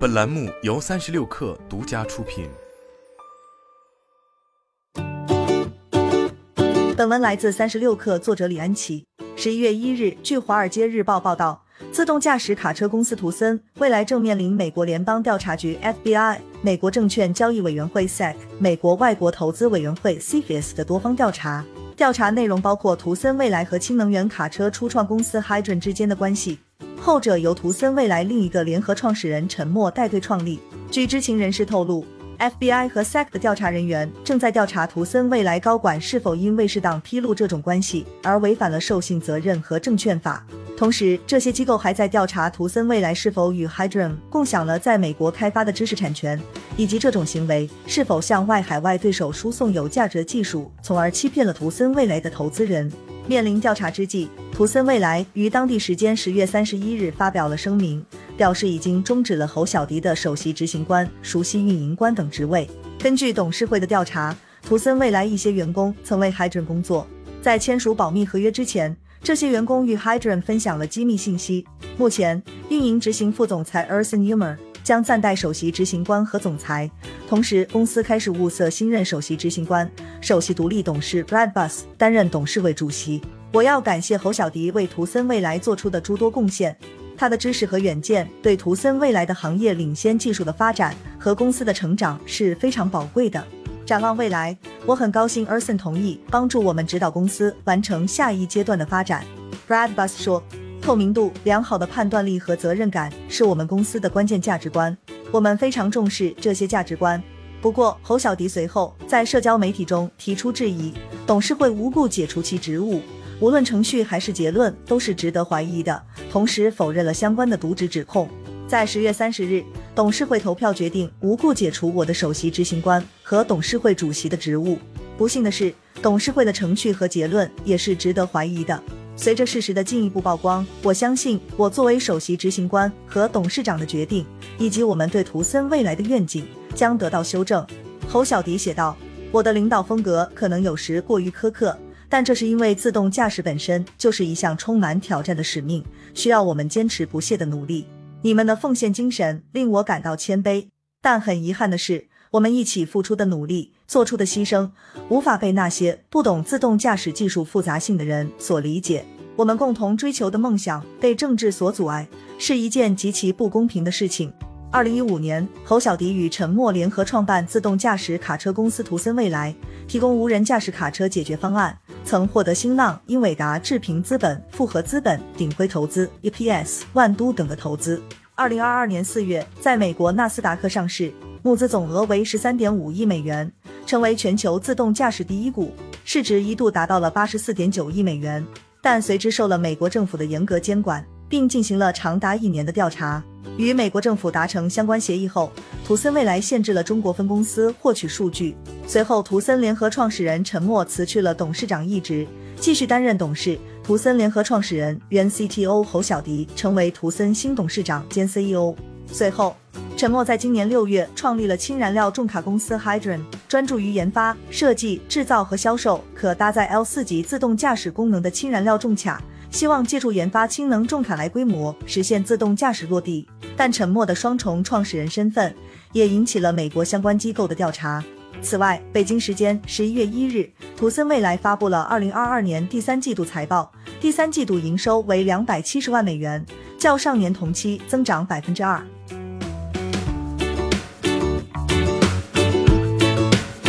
本栏目由三十六氪独家出品。本文来自三十六氪，作者李安琪。十一月一日，据《华尔街日报》报道，自动驾驶卡车公司图森未来正面临美国联邦调查局 FBI、美国证券交易委员会 SEC、美国外国投资委员会 （CFIS） 的多方调查。调查内容包括图森未来和氢能源卡车初创公司 Hydron 之间的关系，后者由图森未来另一个联合创始人陈默带队创立。据知情人士透露，FBI 和 SEC 的调查人员正在调查图森未来高管是否因为适当披露这种关系而违反了授信责任和证券法。同时，这些机构还在调查图森未来是否与 Hydrogen 共享了在美国开发的知识产权，以及这种行为是否向外海外对手输送有价值的技术，从而欺骗了图森未来的投资人。面临调查之际，图森未来于当地时间十月三十一日发表了声明，表示已经终止了侯小迪的首席执行官、熟悉运营官等职位。根据董事会的调查，图森未来一些员工曾为 Hydrogen 工作，在签署保密合约之前。这些员工与 Hydrogen 分享了机密信息。目前，运营执行副总裁 Erson Umer 将暂代首席执行官和总裁，同时公司开始物色新任首席执行官。首席独立董事 Brad Bus 担任董事会主席。我要感谢侯小迪为图森未来做出的诸多贡献，他的知识和远见对图森未来的行业领先技术的发展和公司的成长是非常宝贵的。展望未来，我很高兴 Erson 同意帮助我们指导公司完成下一阶段的发展。Brad Bus 说：“透明度、良好的判断力和责任感是我们公司的关键价值观，我们非常重视这些价值观。”不过，侯小迪随后在社交媒体中提出质疑，董事会无故解除其职务，无论程序还是结论都是值得怀疑的，同时否认了相关的渎职指控。在十月三十日。董事会投票决定无故解除我的首席执行官和董事会主席的职务。不幸的是，董事会的程序和结论也是值得怀疑的。随着事实的进一步曝光，我相信我作为首席执行官和董事长的决定，以及我们对图森未来的愿景将得到修正。侯小迪写道：“我的领导风格可能有时过于苛刻，但这是因为自动驾驶本身就是一项充满挑战的使命，需要我们坚持不懈的努力。”你们的奉献精神令我感到谦卑，但很遗憾的是，我们一起付出的努力、做出的牺牲，无法被那些不懂自动驾驶技术复杂性的人所理解。我们共同追求的梦想被政治所阻碍，是一件极其不公平的事情。二零一五年，侯小迪与陈默联合创办自动驾驶卡车公司图森未来，提供无人驾驶卡车解决方案。曾获得新浪、英伟达、智平资本、复合资本、鼎晖投资、EPS、万都等的投资。二零二二年四月，在美国纳斯达克上市，募资总额为十三点五亿美元，成为全球自动驾驶第一股，市值一度达到了八十四点九亿美元。但随之受了美国政府的严格监管，并进行了长达一年的调查。与美国政府达成相关协议后，图森未来限制了中国分公司获取数据。随后，图森联合创始人陈默辞去了董事长一职，继续担任董事。图森联合创始人、原 CTO 侯小迪成为图森新董事长兼 CEO。随后，陈默在今年六月创立了氢燃料重卡公司 Hydron，专注于研发、设计、制造和销售可搭载 L 四级自动驾驶功能的氢燃料重卡。希望借助研发氢能重卡来规模实现自动驾驶落地，但沉默的双重创始人身份也引起了美国相关机构的调查。此外，北京时间十一月一日，图森未来发布了二零二二年第三季度财报，第三季度营收为两百七十万美元，较上年同期增长百分之二。